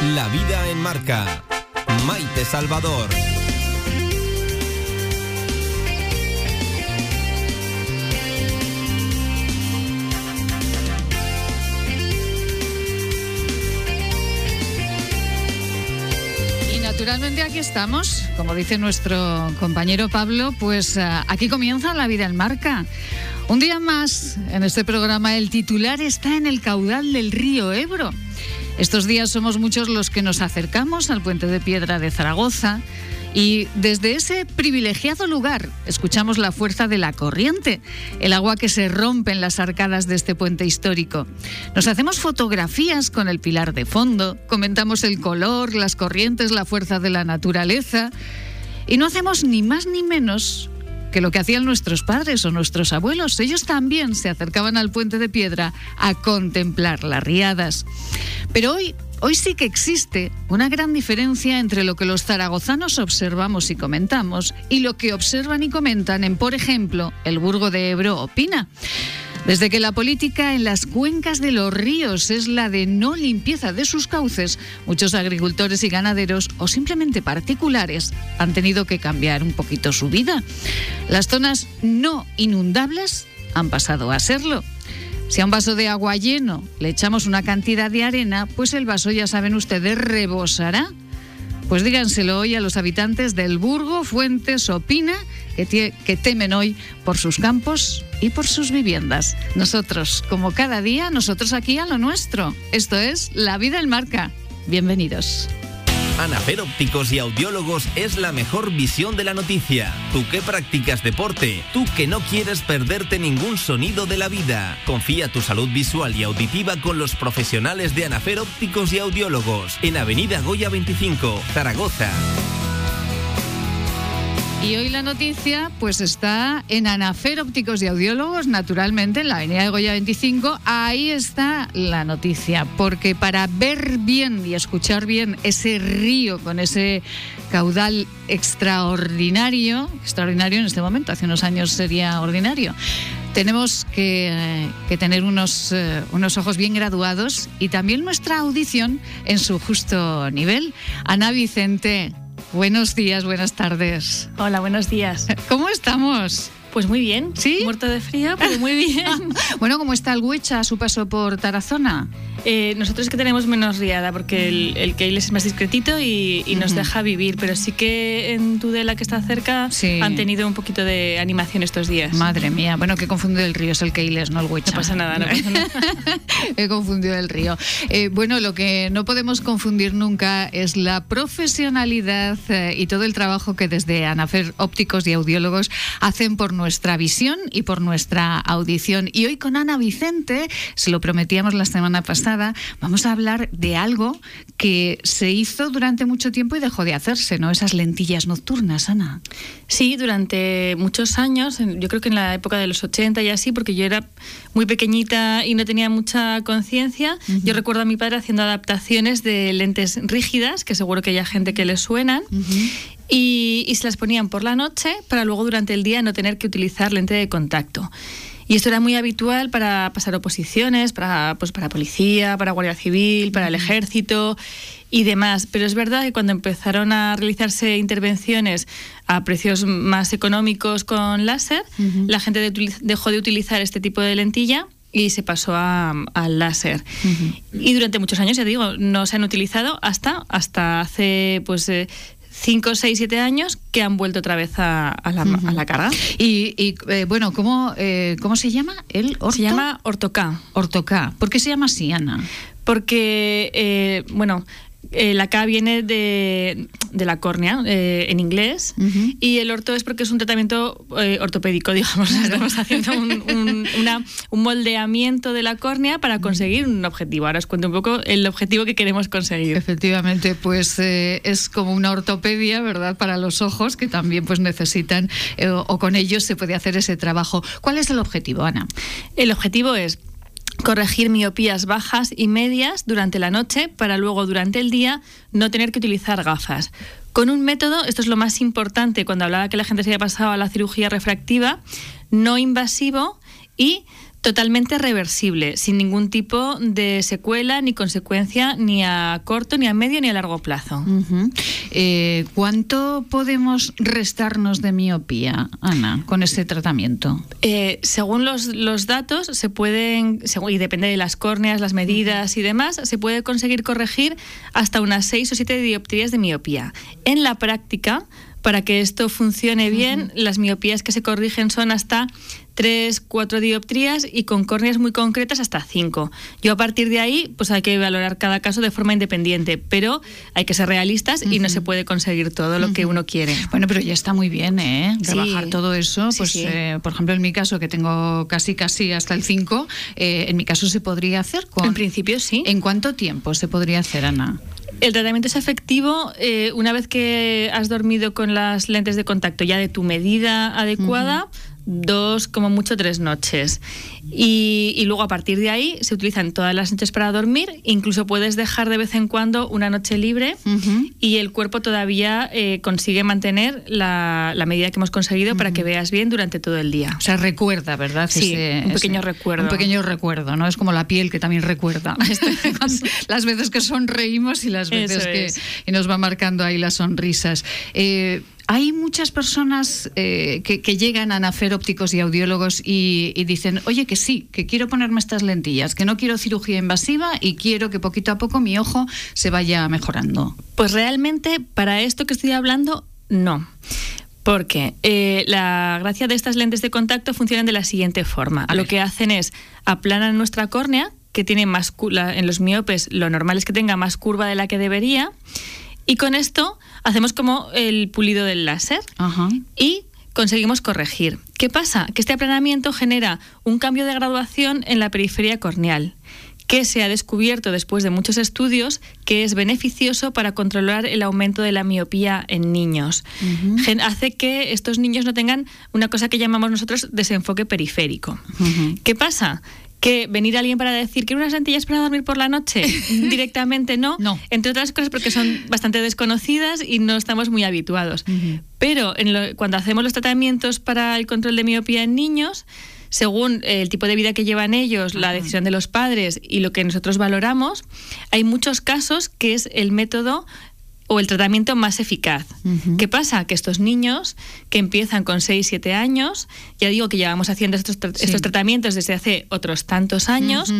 La vida en marca. Maite Salvador. Y naturalmente aquí estamos, como dice nuestro compañero Pablo, pues eh, aquí comienza la vida en marca. Un día más en este programa el titular está en el caudal del río Ebro. Estos días somos muchos los que nos acercamos al puente de piedra de Zaragoza y desde ese privilegiado lugar escuchamos la fuerza de la corriente, el agua que se rompe en las arcadas de este puente histórico. Nos hacemos fotografías con el pilar de fondo, comentamos el color, las corrientes, la fuerza de la naturaleza y no hacemos ni más ni menos que lo que hacían nuestros padres o nuestros abuelos. Ellos también se acercaban al puente de piedra a contemplar las riadas. Pero hoy, hoy sí que existe una gran diferencia entre lo que los zaragozanos observamos y comentamos y lo que observan y comentan en, por ejemplo, el Burgo de Ebro o Pina. Desde que la política en las cuencas de los ríos es la de no limpieza de sus cauces, muchos agricultores y ganaderos o simplemente particulares han tenido que cambiar un poquito su vida. Las zonas no inundables han pasado a serlo. Si a un vaso de agua lleno le echamos una cantidad de arena, pues el vaso, ya saben ustedes, rebosará. Pues díganselo hoy a los habitantes del Burgo, Fuentes o Pina, que, que, temen hoy por sus campos y por sus viviendas. Nosotros, como cada día, nosotros aquí a lo nuestro. Esto es La Vida en Marca. Bienvenidos. Anafer Ópticos y Audiólogos es la mejor visión de la noticia. Tú que practicas deporte, tú que no quieres perderte ningún sonido de la vida. Confía tu salud visual y auditiva con los profesionales de Anafer Ópticos y Audiólogos en Avenida Goya 25, Zaragoza. Y hoy la noticia pues está en Anafer Ópticos y Audiólogos, naturalmente, en la Avenida de Goya 25. Ahí está la noticia, porque para ver bien y escuchar bien ese río con ese caudal extraordinario, extraordinario en este momento, hace unos años sería ordinario, tenemos que, tener unos, uh, unos ojos bien graduados y también nuestra audición en su justo nivel. Ana Vicente, Buenos días, buenas tardes. Hola, buenos días. ¿Cómo estamos? Pues muy bien. ¿Sí? Muerto de frío, pero muy bien. bueno, ¿cómo está el Huecha a su paso por Tarazona? Eh, nosotros es que tenemos menos riada porque el, el Keiles es más discretito y, y nos uh -huh. deja vivir, pero sí que en Tudela, que está cerca, sí. han tenido un poquito de animación estos días. Madre mía, bueno, que confundido el río, es el Keiles, no el Huecha. No pasa nada, no pasa nada. He confundido el río. Eh, bueno, lo que no podemos confundir nunca es la profesionalidad eh, y todo el trabajo que desde Anafer Ópticos y Audiólogos hacen por nuestra visión y por nuestra audición. Y hoy con Ana Vicente, se lo prometíamos la semana pasada, vamos a hablar de algo que se hizo durante mucho tiempo y dejó de hacerse, ¿no? Esas lentillas nocturnas, Ana. Sí, durante muchos años, yo creo que en la época de los 80 y así, porque yo era muy pequeñita y no tenía mucha conciencia, uh -huh. yo recuerdo a mi padre haciendo adaptaciones de lentes rígidas, que seguro que hay gente que les suenan. Uh -huh. Y, y se las ponían por la noche para luego durante el día no tener que utilizar lente de contacto. Y esto era muy habitual para pasar oposiciones, para, pues, para policía, para Guardia Civil, para el ejército y demás. Pero es verdad que cuando empezaron a realizarse intervenciones a precios más económicos con láser, uh -huh. la gente de, dejó de utilizar este tipo de lentilla y se pasó al láser. Uh -huh. Y durante muchos años, ya digo, no se han utilizado hasta, hasta hace pues eh, 5, 6, 7 años que han vuelto otra vez a, a, la, uh -huh. a la, carga. Y, y eh, bueno, ¿cómo, eh, ¿cómo se llama? ¿El orto? Se llama Ortoca. Ortoca. ¿Por qué se llama así, Ana? Porque, eh, bueno, eh, la K viene de, de la córnea eh, en inglés uh -huh. y el orto es porque es un tratamiento eh, ortopédico, digamos. Estamos haciendo un, un, una, un, moldeamiento de la córnea para conseguir un objetivo. Ahora os cuento un poco el objetivo que queremos conseguir. Efectivamente, pues eh, es como una ortopedia, ¿verdad? Para los ojos que también pues necesitan o con ellos se puede hacer ese trabajo. ¿Cuál es el objetivo, Ana? El objetivo es corregir miopías bajas y medias durante la noche para luego durante el día no tener que utilizar gafas. Con un método, esto es lo más importante cuando hablaba que la gente se había pasado a la cirugía refractiva, no invasivo y totalmente reversible, sin ningún tipo de secuela ni consecuencia ni a corto, ni a medio, ni a largo plazo. Eh, ¿Cuánto podemos restarnos de miopía, Ana, con ese tratamiento? Eh, según los, datos, se pueden, y depende de las córneas, las medidas y demás, se puede conseguir corregir hasta unas 6 o 7 dioptrías de miopía. En la práctica, para que esto funcione bien, las miopías que se corrigen son hasta 3, 4 dioptrías y con córneas muy concretas hasta 5. Yo a partir de ahí, pues hay que valorar cada caso de forma independiente, pero hay que ser realistas y no se puede conseguir todo lo que uno quiere. Bueno, pero ya está muy bien, ¿eh? Trabajar todo eso. pues, eh, por ejemplo, en mi caso, que tengo casi, casi hasta el 5, eh, en mi caso se podría hacer con... En principio sí. ¿En cuánto tiempo se podría hacer, Ana? El tratamiento es efectivo eh, una vez que has dormido con las lentes de contacto ya de tu medida adecuada dos, como mucho tres noches. Y, luego a partir de ahí se utilizan todas las noches para dormir, incluso puedes dejar de vez en cuando una noche libre y el cuerpo todavía eh, consigue mantener la, medida que hemos conseguido para que veas bien durante todo el día. O sea, recuerda, ¿verdad? Sí, un pequeño recuerdo. Un pequeño recuerdo, ¿no? Es como la piel que también recuerda. las veces que sonreímos y las veces que nos va marcando ahí las sonrisas. Eh, hay muchas personas eh, que, llegan a nacer ópticos y audiólogos y, dicen, oye, que sí, que quiero ponerme estas lentillas, que no quiero cirugía invasiva y quiero que poquito a poco mi ojo se vaya mejorando. Pues realmente para esto que estoy hablando, no. Porque eh, la gracia de estas lentes de contacto funcionan de la siguiente forma. Lo que hacen es aplanan nuestra córnea, que tiene más en los miopes, lo normal es que tenga más curva de la que debería, y con esto hacemos como el pulido del láser y conseguimos corregir. ¿Qué pasa? Que este aplanamiento genera un cambio de graduación en la periferia corneal que se ha descubierto después de muchos estudios que es beneficioso para controlar el aumento de la miopía en niños. Hace que estos niños no tengan una cosa que llamamos nosotros desenfoque periférico. ¿Qué pasa? Que venir alguien para decir que unas lentillas para dormir por la noche directamente no, no, entre otras cosas porque son bastante desconocidas y no estamos muy habituados. Pero cuando hacemos los tratamientos para el control de miopía en niños, según el tipo de vida que llevan ellos, la decisión de los padres y lo que nosotros valoramos, hay muchos casos que es el método o el tratamiento más eficaz. ¿Qué pasa? Que estos niños que empiezan con 6, 7 años, ya digo que llevamos haciendo estos, estos tratamientos desde hace otros tantos años,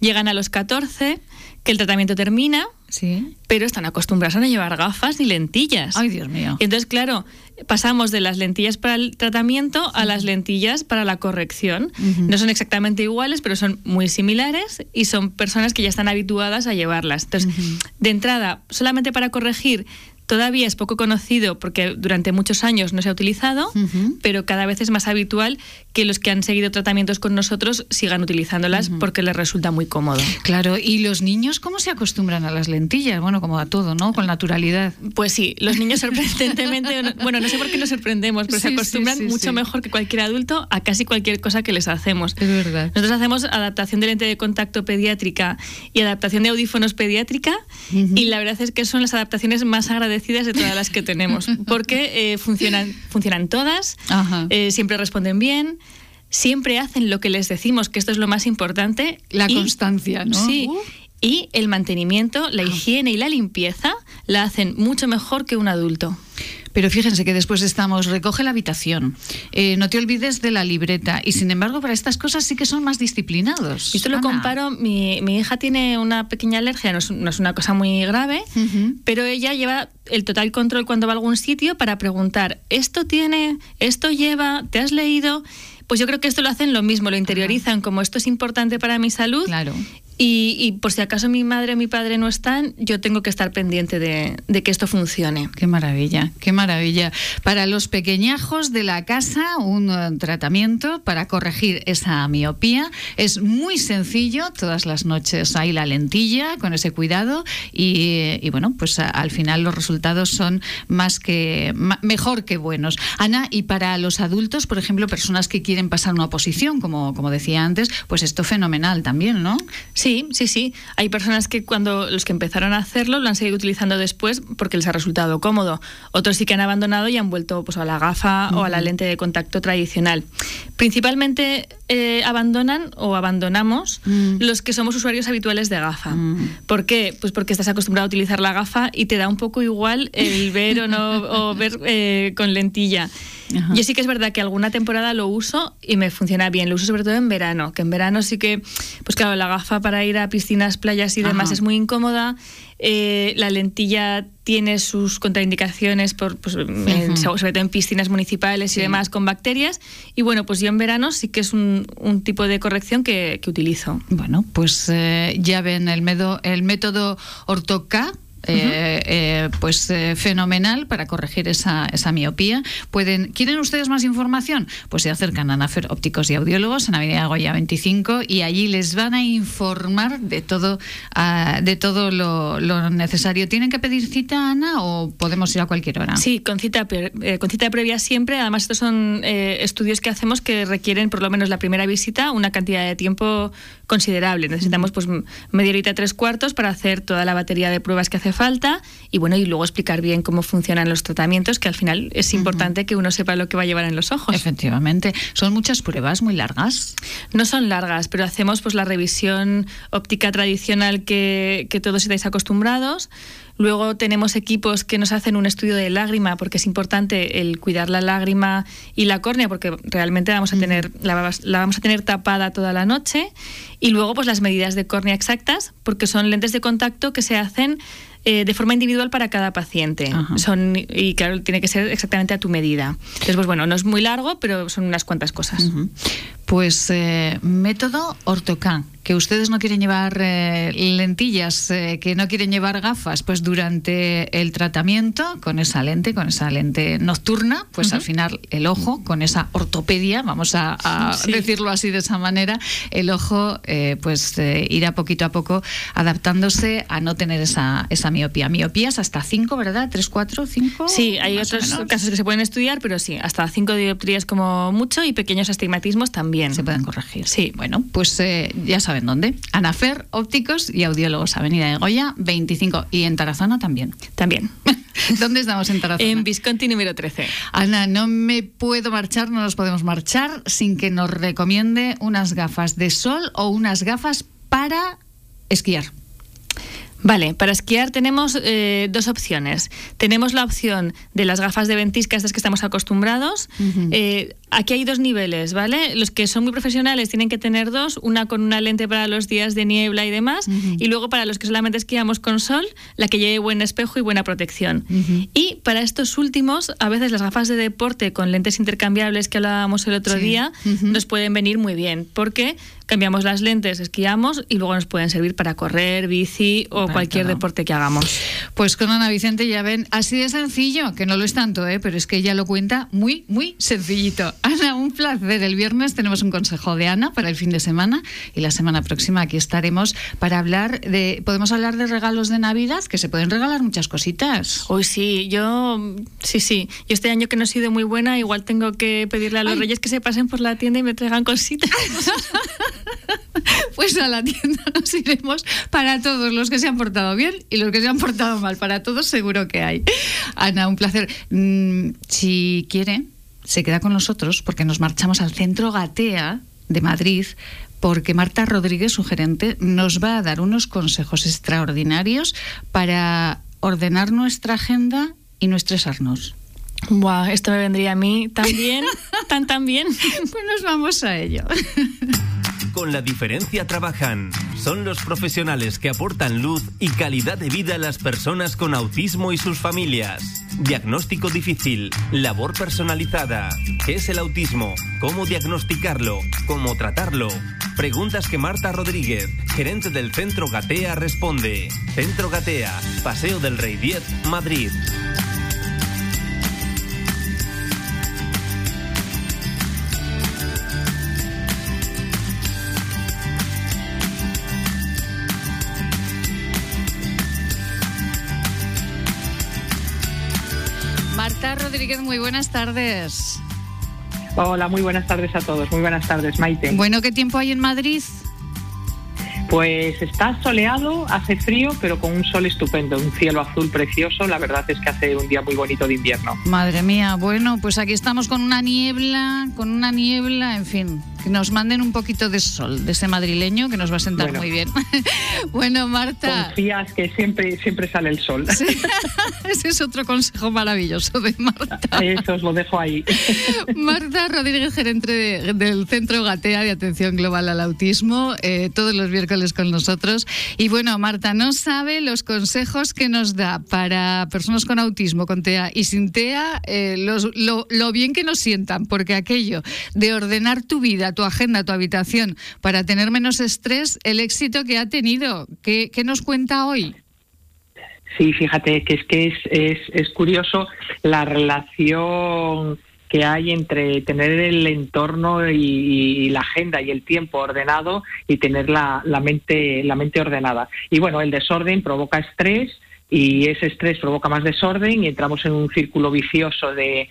llegan a los 14, que el tratamiento termina, sí. pero están acostumbrados a no llevar gafas ni lentillas. Ay, Dios mío. entonces, claro, pasamos de las lentillas para el tratamiento a las lentillas para la corrección. No son exactamente iguales, pero son muy similares y son personas que ya están habituadas a llevarlas. Entonces, de entrada, solamente para corregir Todavía es poco conocido porque durante muchos años no se ha utilizado, pero cada vez es más habitual que los que han seguido tratamientos con nosotros sigan utilizándolas porque les resulta muy cómodo. Claro, ¿y los niños cómo se acostumbran a las lentillas? Bueno, como a todo, ¿no? Con naturalidad. Pues sí, los niños sorprendentemente, bueno, no sé por qué nos sorprendemos, pero se acostumbran mucho mejor que cualquier adulto a casi cualquier cosa que les hacemos. Es verdad. Nosotros hacemos adaptación de lente de contacto pediátrica y adaptación de audífonos pediátrica y la verdad es que son las adaptaciones más agradecidas de todas las que tenemos, porque eh, funcionan, funcionan todas, eh, siempre responden bien, siempre hacen lo que les decimos, que esto es lo más importante. La constancia, ¿no? Sí. Y el mantenimiento, la ah. higiene y la limpieza la hacen mucho mejor que un adulto. Pero fíjense que después estamos, recoge la habitación, eh, no te olvides de la libreta y sin embargo para estas cosas sí que son más disciplinados. Esto lo comparo, mi, mi, hija tiene una pequeña alergia, no es, una cosa muy grave, pero ella lleva el total control cuando va a algún sitio para preguntar, ¿esto tiene, esto lleva, te has leído? Pues yo creo que esto lo hacen lo mismo, lo interiorizan como esto es importante para mi salud. Claro. Y, por si acaso mi madre o mi padre no están, yo tengo que estar pendiente de, que esto funcione. Qué maravilla, qué maravilla. Para los pequeñajos de la casa, un eh, tratamiento para corregir esa miopía. Es muy sencillo, todas las noches hay la lentilla con ese cuidado y, bueno, pues al final los resultados son más que mejor que buenos. Ana, y para los adultos, por ejemplo, personas que quieren pasar una oposición, como, como decía antes, pues esto fenomenal también, ¿no? Sí, Sí, sí, sí. Hay personas que cuando los que empezaron a hacerlo lo han seguido utilizando después porque les ha resultado cómodo. Otros sí que han abandonado y han vuelto pues, a la gafa o a la lente de contacto tradicional. Principalmente eh, abandonan o abandonamos mm. los que somos usuarios habituales de gafa. Mm. ¿Por qué? Pues porque estás acostumbrado a utilizar la gafa y te da un poco igual el ver o no o ver eh, con lentilla. Yo sí que es verdad que alguna temporada lo uso y me funciona bien. Lo uso sobre todo en verano, que en verano sí que, pues claro, la gafa para ir a piscinas, playas y demás es muy incómoda. Eh, la lentilla tiene sus contraindicaciones, por, pues, sobre todo en piscinas municipales y demás, con bacterias. Y bueno, pues yo en verano sí que es un, tipo de corrección que, utilizo. Bueno, pues eh, ya ven el, medo, el método Ortoca eh, eh, pues eh, fenomenal para corregir esa, esa, miopía. Pueden, ¿Quieren ustedes más información? Pues se acercan a Nafer Ópticos y Audiólogos en Avenida Goya 25 y allí les van a informar de todo, ah, de todo lo, necesario. ¿Tienen que pedir cita, Ana, o podemos ir a cualquier hora? Sí, con cita, con cita previa siempre. Además, estos son estudios que hacemos que requieren por lo menos la primera visita una cantidad de tiempo considerable. Necesitamos pues media horita, tres cuartos para hacer toda la batería de pruebas que hace falta y bueno, y luego explicar bien cómo funcionan los tratamientos, que al final es importante que uno sepa lo que va a llevar en los ojos. Efectivamente. ¿Son muchas pruebas muy largas? No son largas, pero hacemos pues la revisión óptica tradicional que, que todos estáis acostumbrados. Luego tenemos equipos que nos hacen un estudio de lágrima, porque es importante el cuidar la lágrima y la córnea, porque realmente vamos a tener, la, la, vamos a tener tapada toda la noche. Y luego, pues las medidas de córnea exactas, porque son lentes de contacto que se hacen eh, de forma individual para cada paciente. Son, y claro, tiene que ser exactamente a tu medida. Entonces, pues bueno, no es muy largo, pero son unas cuantas cosas. Pues eh, método Ortocan que ustedes no quieren llevar eh, lentillas, eh, que no quieren llevar gafas, pues durante el tratamiento con esa lente, con esa lente nocturna, pues al final el ojo, con esa ortopedia, vamos a, decirlo así de esa manera, el ojo eh, pues irá poquito a poco adaptándose a no tener esa, esa miopía. Miopías hasta 5, ¿verdad? ¿3, 4, 5? Sí, hay otros casos que se pueden estudiar, pero sí, hasta 5 dioptrías como mucho y pequeños astigmatismos también. Se pueden corregir. Sí, bueno, pues ya saben ¿En dónde? Anafer, ópticos y audiólogos, Avenida de Goya 25. Y en Tarazona también. También. ¿Dónde estamos en Tarazona? En Visconti número 13. Ana, no me puedo marchar, no nos podemos marchar sin que nos recomiende unas gafas de sol o unas gafas para esquiar. Vale, para esquiar tenemos eh, dos opciones. Tenemos la opción de las gafas de ventisca, estas que estamos acostumbrados. Eh, aquí hay dos niveles, ¿vale? Los que son muy profesionales tienen que tener dos, una con una lente para los días de niebla y demás, y luego para los que solamente esquiamos con sol, la que lleve buen espejo y buena protección. Y para estos últimos, a veces las gafas de deporte con lentes intercambiables que hablábamos el otro día, nos pueden venir muy bien, porque cambiamos las lentes, esquiamos y luego nos pueden servir para correr, bici o cualquier deporte que hagamos. Pues con Ana Vicente ya ven, así de sencillo, que no lo es tanto, ¿eh? pero es que ella lo cuenta muy, muy sencillito. Ana, un placer. El viernes tenemos un consejo de Ana para el fin de semana y la semana próxima aquí estaremos para hablar de, podemos hablar de regalos de Navidad, que se pueden regalar muchas cositas. Hoy sí, yo, sí, sí. Yo este año que no he sido muy buena, igual tengo que pedirle a los reyes que se pasen por la tienda y me traigan cositas. pues a la tienda nos iremos para todos los que se han portado bien y los que se han portado mal. Para todos seguro que hay. Ana, un placer. Mm, si quiere, se queda con nosotros porque nos marchamos al centro Gatea de Madrid porque Marta Rodríguez, su gerente, nos va a dar unos consejos extraordinarios para ordenar nuestra agenda y no estresarnos. Buah, esto me vendría a mí también, tan tan bien. Pues nos vamos a ello. con la diferencia trabajan. Son los profesionales que aportan luz y calidad de vida a las personas con autismo y sus familias. Diagnóstico difícil, labor personalizada. ¿Qué es el autismo? ¿Cómo diagnosticarlo? ¿Cómo tratarlo? Preguntas que Marta Rodríguez, gerente del Centro Gatea, responde. Centro Gatea, Paseo del Rey 10, Madrid. Rodríguez, muy buenas tardes. Hola, muy buenas tardes a todos. Muy buenas tardes, Maite. Bueno, ¿qué tiempo hay en Madrid? Pues está soleado, hace frío, pero con un sol estupendo, un cielo azul precioso. La verdad es que hace un día muy bonito de invierno. Madre mía, bueno, pues aquí estamos con una niebla, con una niebla, en fin, que nos manden un poquito de sol de ese madrileño que nos va a sentar muy bien. bueno, Marta. Confías que siempre, siempre sale el sol. Ese es otro consejo maravilloso de Marta. Eso os lo dejo ahí. Marta Rodríguez, gerente del Centro Gatea de Atención Global al Autismo, eh, todos los miércoles con nosotros. Y bueno, Marta, no sabe los consejos que nos da para personas con autismo, con TEA y sin TEA, eh, lo, bien que nos sientan, porque aquello de ordenar tu vida, tu agenda, tu habitación, para tener menos estrés, el éxito que ha tenido. ¿Qué, nos cuenta hoy? Sí, fíjate que es que es, es, curioso la relación que hay entre tener el entorno y, la agenda y el tiempo ordenado y tener la, la, mente, la mente ordenada. Y bueno, el desorden provoca estrés y ese estrés provoca más desorden y entramos en un círculo vicioso de,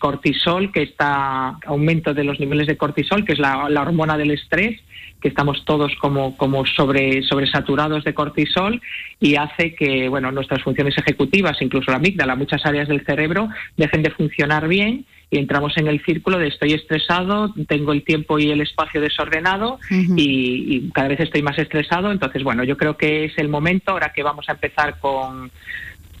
cortisol, que está aumento de los niveles de cortisol, que es la, la hormona del estrés, que estamos todos como, como sobre, sobresaturados de cortisol y hace que bueno, nuestras funciones ejecutivas, incluso la amígdala, muchas áreas del cerebro, dejen de funcionar bien y entramos en el círculo de estoy estresado, tengo el tiempo y el espacio desordenado y, cada vez estoy más estresado. Entonces, bueno, yo creo que es el momento, ahora que vamos a empezar con,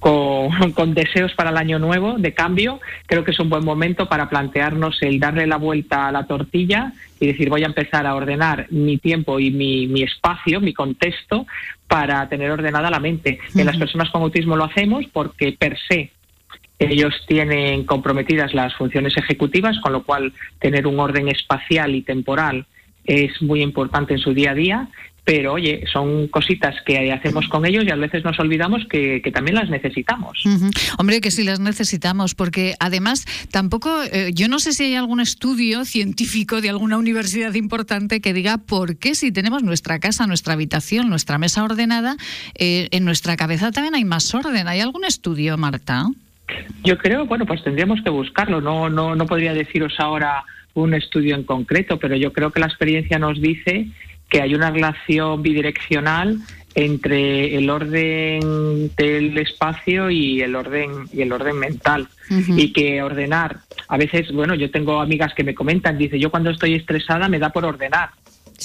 con, deseos para el año nuevo de cambio, creo que es un buen momento para plantearnos el darle la vuelta a la tortilla y decir voy a empezar a ordenar mi tiempo y mi, mi espacio, mi contexto, para tener ordenada la mente. En las personas con autismo lo hacemos porque per se ellos tienen comprometidas las funciones ejecutivas, con lo cual tener un orden espacial y temporal es muy importante en su día a día, pero oye, son cositas que hacemos con ellos y a veces nos olvidamos que, también las necesitamos. Hombre, que sí las necesitamos, porque además tampoco, eh, yo no sé si hay algún estudio científico de alguna universidad importante que diga por qué si tenemos nuestra casa, nuestra habitación, nuestra mesa ordenada, eh, en nuestra cabeza también hay más orden. ¿Hay algún estudio, Marta? Yo creo, bueno, pues tendríamos que buscarlo. No, no, no podría deciros ahora un estudio en concreto, pero yo creo que la experiencia nos dice que hay una relación bidireccional entre el orden del espacio y el orden y el orden mental. Y que ordenar a veces bueno yo tengo amigas que me comentan dice yo cuando estoy estresada me da por ordenar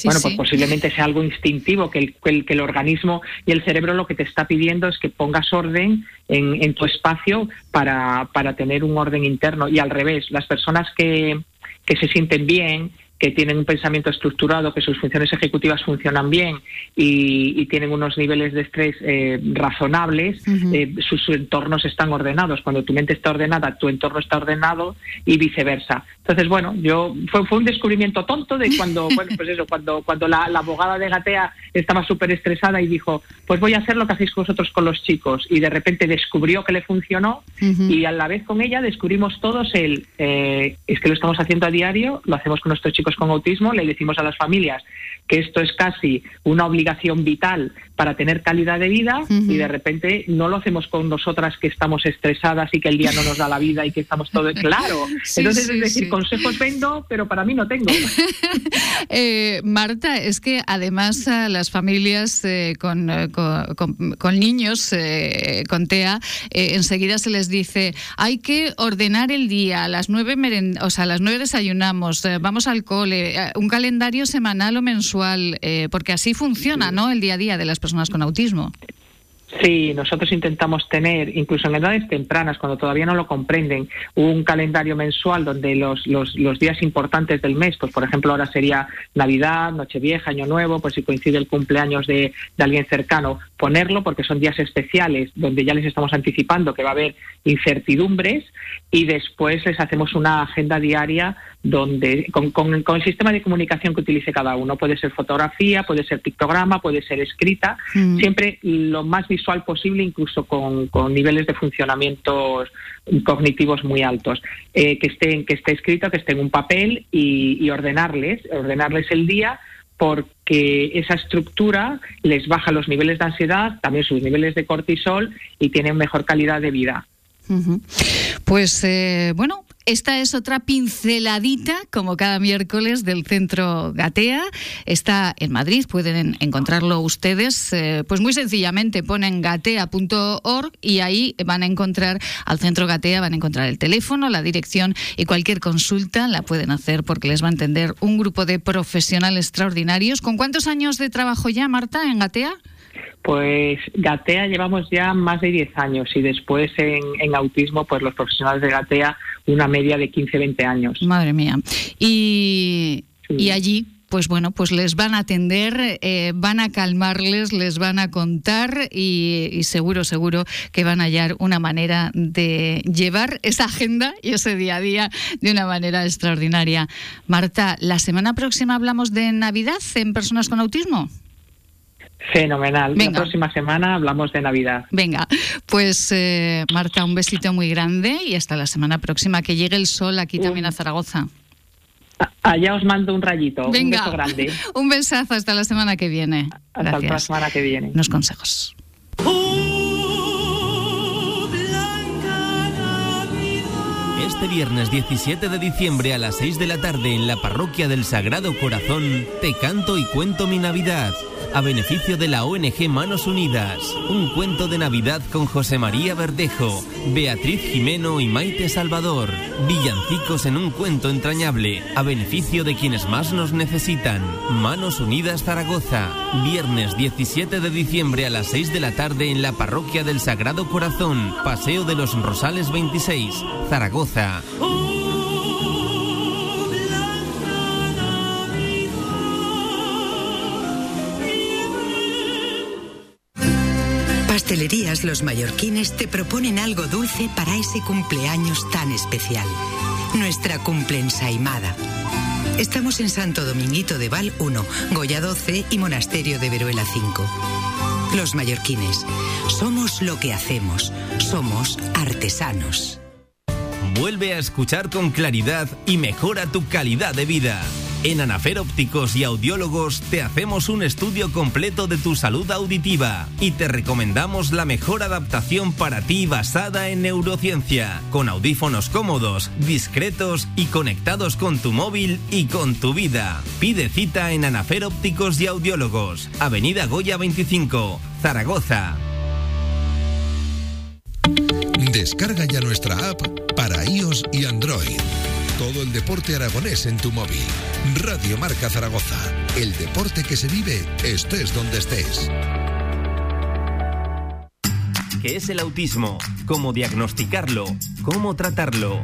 bueno, pues posiblemente sea algo instintivo, que el, que el, organismo y el cerebro lo que te está pidiendo es que pongas orden en, en tu espacio para, para tener un orden interno. Y al revés, las personas que, que se sienten bien, que tienen un pensamiento estructurado, que sus funciones ejecutivas funcionan bien y, tienen unos niveles de estrés eh, razonables, eh, sus, entornos están ordenados. Cuando tu mente está ordenada, tu entorno está ordenado y viceversa. Entonces, bueno, yo fue, fue un descubrimiento tonto de cuando, bueno, pues eso, cuando, cuando la, abogada de Gatea estaba súper estresada y dijo, pues voy a hacer lo que hacéis vosotros con los chicos. Y de repente descubrió que le funcionó y a la vez con ella descubrimos todos el, eh, es que lo estamos haciendo a diario, lo hacemos con nuestros chicos con autismo, le decimos a las familias que esto es casi una obligación vital para tener calidad de vida y de repente no lo hacemos con nosotras que estamos estresadas y que el día no nos da la vida y que estamos todo claro. Entonces, es decir, consejos vendo, pero para mí no tengo. Eh, Marta, es que además a las familias eh, con, eh, con, niños con TEA, enseguida se les dice, hay que ordenar el día, a las nueve, o sea, a las nueve desayunamos, vamos al cole, un calendario semanal o mensual eh, porque así funciona, ¿no? El día a día de las personas con autismo. Sí, nosotros intentamos tener, incluso en edades tempranas, cuando todavía no lo comprenden, un calendario mensual donde los, los, los, días importantes del mes, pues por ejemplo ahora sería Navidad, Nochevieja, Año Nuevo, pues si coincide el cumpleaños de, de alguien cercano, ponerlo porque son días especiales donde ya les estamos anticipando que va a haber incertidumbres y después les hacemos una agenda diaria donde con, con, el sistema de comunicación que utilice cada uno. Puede ser fotografía, puede ser pictograma, puede ser escrita, mm. siempre lo más visual posible, incluso con, niveles de funcionamiento cognitivos muy altos. Eh, que, esté, que esté escrito, que esté en un papel y, ordenarles, ordenarles el día porque esa estructura les baja los niveles de ansiedad, también sus niveles de cortisol y tienen mejor calidad de vida. Pues eh, bueno, esta es otra pinceladita, como cada miércoles, del Centro Gatea. Está en Madrid, pueden encontrarlo ustedes. Eh, pues muy sencillamente ponen gatea.org y ahí van a encontrar al Centro Gatea, van a encontrar el teléfono, la dirección y cualquier consulta la pueden hacer porque les va a entender un grupo de profesionales extraordinarios. ¿Con cuántos años de trabajo ya, Marta, en Gatea? Pues Gatea llevamos ya más de 10 años y después en, en, autismo, pues los profesionales de Gatea una media de 15, 20 años. Madre mía. Y, y allí, pues bueno, pues les van a atender, eh, van a calmarles, les van a contar y, y, seguro, seguro que van a hallar una manera de llevar esa agenda y ese día a día de una manera extraordinaria. Marta, la semana próxima hablamos de Navidad en personas con autismo. Fenomenal. Venga. La próxima semana hablamos de Navidad. Venga, pues eh, Marta, un besito muy grande y hasta la semana próxima. Que llegue el sol aquí también a Zaragoza. Allá os mando un rayito. Venga, un beso grande. Un besazo hasta la semana que viene. Hasta Gracias. la semana que viene. Unos consejos. Este viernes 17 de diciembre a las 6 de la tarde en la parroquia del Sagrado Corazón, te canto y cuento mi Navidad a beneficio de la ONG Manos Unidas. Un cuento de Navidad con José María Verdejo, Beatriz Jimeno y Maite Salvador. Villancicos en un cuento entrañable a beneficio de quienes más nos necesitan. Manos Unidas Zaragoza. Viernes 17 de diciembre a las 6 de la tarde en la parroquia del Sagrado Corazón, Paseo de los Rosales 26, Zaragoza. Pastelerías Los Mallorquines te proponen algo dulce para ese cumpleaños tan especial. Nuestra cumple ensaimada. Estamos en Santo Dominguito de Val 1, Goya 12 y Monasterio de Veruela 5. Los Mallorquines. Somos lo que hacemos. Somos artesanos. Vuelve a escuchar con claridad y mejora tu calidad de vida. En Anafer Ópticos y Audiólogos te hacemos un estudio completo de tu salud auditiva y te recomendamos la mejor adaptación para ti basada en neurociencia, con audífonos cómodos, discretos y conectados con tu móvil y con tu vida. Pide cita en Anafer Ópticos y Audiólogos, Avenida Goya 25, Zaragoza. Descarga ya nuestra app para iOS y Android. Todo el deporte aragonés en tu móvil. Radio Marca Zaragoza. El deporte que se vive estés donde estés. ¿Qué es el autismo? ¿Cómo diagnosticarlo? ¿Cómo tratarlo?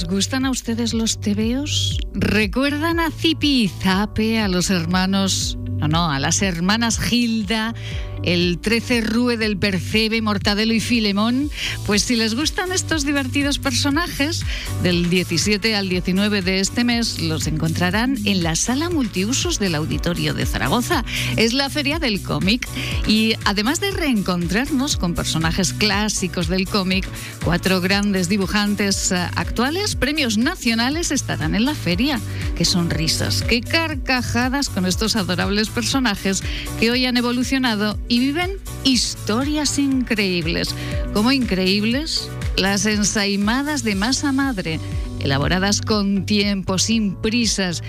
¿Les gustan a ustedes los tebeos? ¿Recuerdan a Zipi y Zape, a los hermanos, no, no, a las hermanas Gilda, el 13 Rue del Percebe, Mortadelo y Filemón? Pues si les gustan estos divertidos personajes, del 17 al 19 de este mes los encontrarán en la sala multiusos del Auditorio de Zaragoza. Es la feria del cómic y además de reencontrarnos con personajes clásicos del cómic, cuatro grandes dibujantes actuales, premios nacionales estarán en la feria. Qué sonrisas, qué carcajadas con estos adorables personajes que hoy han evolucionado y viven historias increíbles. Como increíbles, las ensaimadas de masa madre, elaboradas con tiempo, sin prisas,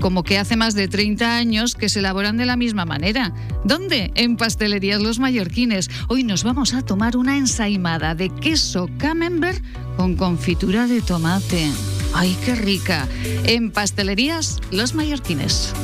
como que hace más de 30 años que se elaboran de la misma manera. ¿Dónde? En Pastelerías Los Mallorquines. Hoy nos vamos a tomar una ensaimada de queso camembert con confitura de tomate. ¡Ay, qué rica! En Pastelerías Los Mallorquines.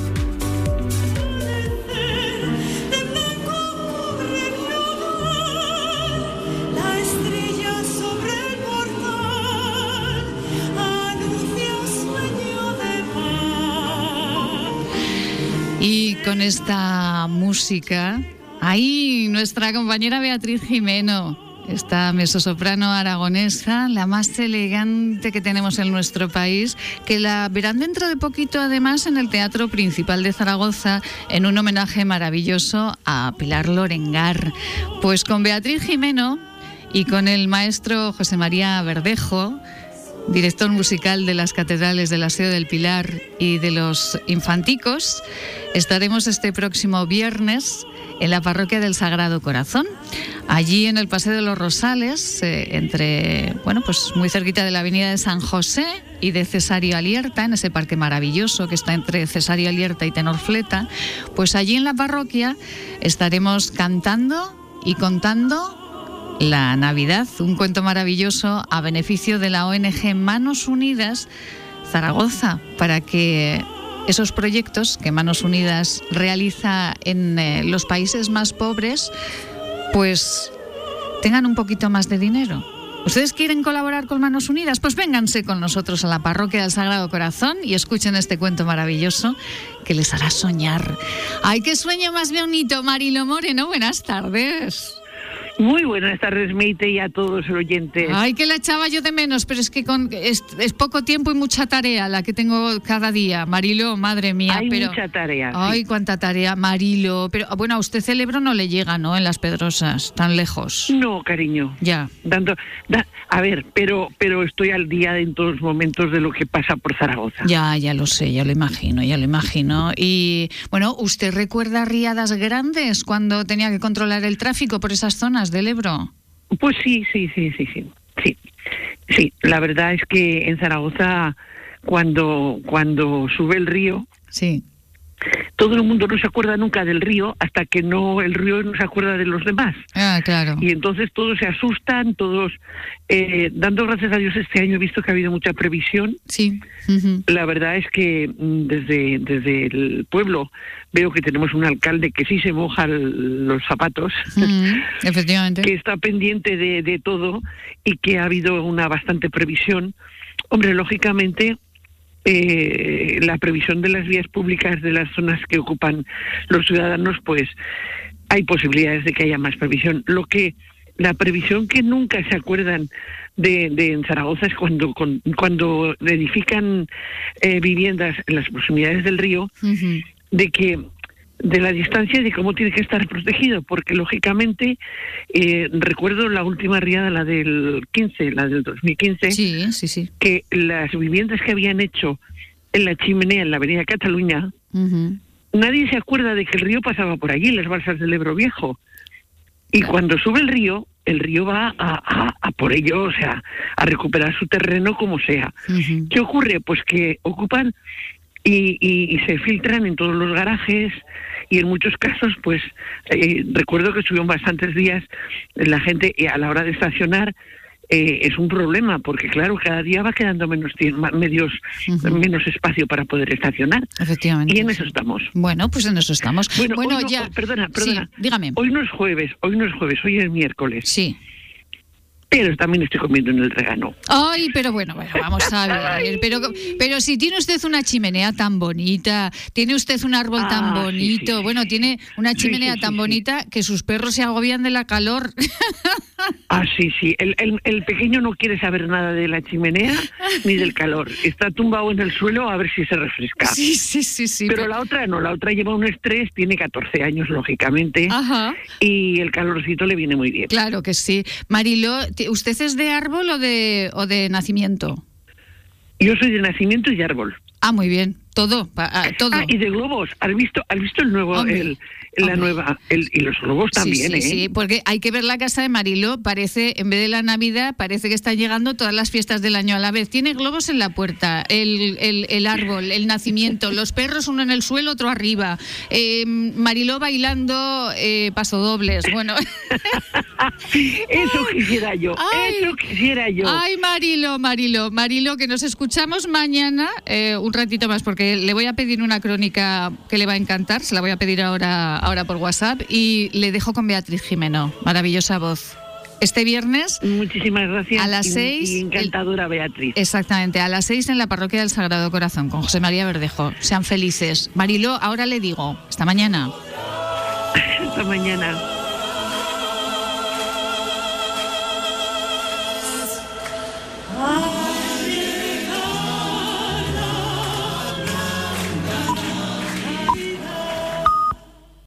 Con esta música, ahí nuestra compañera Beatriz Jimeno esta mezzosoprano aragonesa, la más elegante que tenemos en nuestro país, que la verán dentro de poquito además en el Teatro Principal de Zaragoza en un homenaje maravilloso a Pilar Lorengar. Pues con Beatriz Jimeno y con el maestro José María Verdejo, director musical de las catedrales del Aseo del Pilar y de los Infanticos, estaremos este próximo viernes en la parroquia del Sagrado Corazón. Allí en el Paseo de los Rosales, eh, entre, bueno, pues muy cerquita de la avenida de San José y de Cesario Alierta, en ese parque maravilloso que está entre Cesario Alierta y Tenorfleta, pues allí en la parroquia estaremos cantando y contando la Navidad, un cuento maravilloso a beneficio de la ONG Manos Unidas Zaragoza, para que esos proyectos que Manos Unidas realiza en eh, los países más pobres, pues tengan un poquito más de dinero. ¿Ustedes quieren colaborar con Manos Unidas? Pues vénganse con nosotros a la parroquia del Sagrado Corazón y escuchen este cuento maravilloso que les hará soñar. ¡Ay, qué sueño más bonito, Marilo Moreno! Buenas tardes. Muy buenas tardes, Meite, y a todos los oyentes. Ay, que la echaba yo de menos, pero es que con, es, poco tiempo y mucha tarea la que tengo cada día. Marilo, madre mía. Hay pero, mucha tarea. Ay, cuánta tarea, Marilo. Pero bueno, a usted celebro no le llega, ¿no? En las Pedrosas, tan lejos. No, cariño. Ya. Dando, a ver, pero, pero estoy al día en todos los momentos de lo que pasa por Zaragoza. Ya, ya lo sé, ya lo imagino, ya lo imagino. Y bueno, ¿usted recuerda riadas grandes cuando tenía que controlar el tráfico por esas zonas? Del Ebro? Pues sí, sí, sí, sí, sí. Sí, sí. la verdad es que en Zaragoza, cuando, cuando sube el río, sí todo el mundo no se acuerda nunca del río hasta que no el río no se acuerda de los demás. Ah, claro. Y entonces todos se asustan, todos eh, dando gracias a Dios este año he visto que ha habido mucha previsión. Sí. La verdad es que mm, desde desde el pueblo veo que tenemos un alcalde que sí se moja los zapatos, efectivamente, que está pendiente de, de todo y que ha habido una bastante previsión. Hombre, lógicamente eh, la previsión de las vías públicas de las zonas que ocupan los ciudadanos, pues hay posibilidades de que haya más previsión. Lo que la previsión que nunca se acuerdan de, en Zaragoza es cuando cuando edifican eh, viviendas en las proximidades del río, de que de la distancia y de cómo tiene que estar protegido, porque lógicamente eh, recuerdo la última riada, la del 15, la del 2015, sí, sí, sí. que las viviendas que habían hecho en la chimenea en la Avenida Cataluña, nadie se acuerda de que el río pasaba por allí, las balsas del Ebro Viejo. Y cuando sube el río, el río va a, por ello, o sea, a recuperar su terreno como sea. ¿Qué ocurre? Pues que ocupan y, se filtran en todos los garajes y en muchos casos, pues eh, recuerdo que estuvieron bastantes días la gente a la hora de estacionar. Eh, es un problema porque claro cada día va quedando menos medios menos espacio para poder estacionar. Efectivamente. Y en eso estamos. Bueno pues en eso estamos. Bueno, ya. perdona perdona. dígame. Hoy no es jueves hoy no es jueves hoy es miércoles. Sí pero también estoy comiendo en el regano. Ay, pero bueno, bueno, vamos a ver. Pero, pero si tiene usted una chimenea tan bonita, tiene usted un árbol tan ah, bonito, bueno, tiene una chimenea tan bonita que sus perros se agobian de la calor. Ah, sí, sí. El, el, pequeño no quiere saber nada de la chimenea ni del calor. Está tumbado en el suelo a ver si se refresca. Sí, sí, sí, sí. Pero, la otra no, la otra lleva un estrés, tiene 14 años, lógicamente. Ajá. Y el calorcito le viene muy bien. Claro que sí. Marilo, ¿usted es de árbol o de, o de nacimiento? Yo soy de nacimiento y árbol. Ah, muy bien. Todo, ah, todo. Ah, y de globos. ¿Has visto, has visto el nuevo, el, la nueva, el, y los globos también, sí, ¿eh? Sí, porque hay que ver la casa de Marilo. Parece, en vez de la Navidad, parece que están llegando todas las fiestas del año a la vez. Tiene globos en la puerta, el, el, el árbol, el nacimiento, los perros, uno en el suelo, otro arriba. Eh, Mariló bailando eh, pasodobles. Bueno. eso quisiera yo, eso quisiera yo. Ay, Marilo, Marilo, Marilo, que nos escuchamos mañana eh, un ratito más, porque le voy a pedir una crónica que le va a encantar, se la voy a pedir ahora, ahora por WhatsApp y le dejo con Beatriz Jimeno, maravillosa voz. Este viernes. Muchísimas gracias. A las seis. encantadora Beatriz. Exactamente, a las seis en la parroquia del Sagrado Corazón con José María Verdejo. Sean felices. Marilo, ahora le digo, hasta mañana. hasta mañana.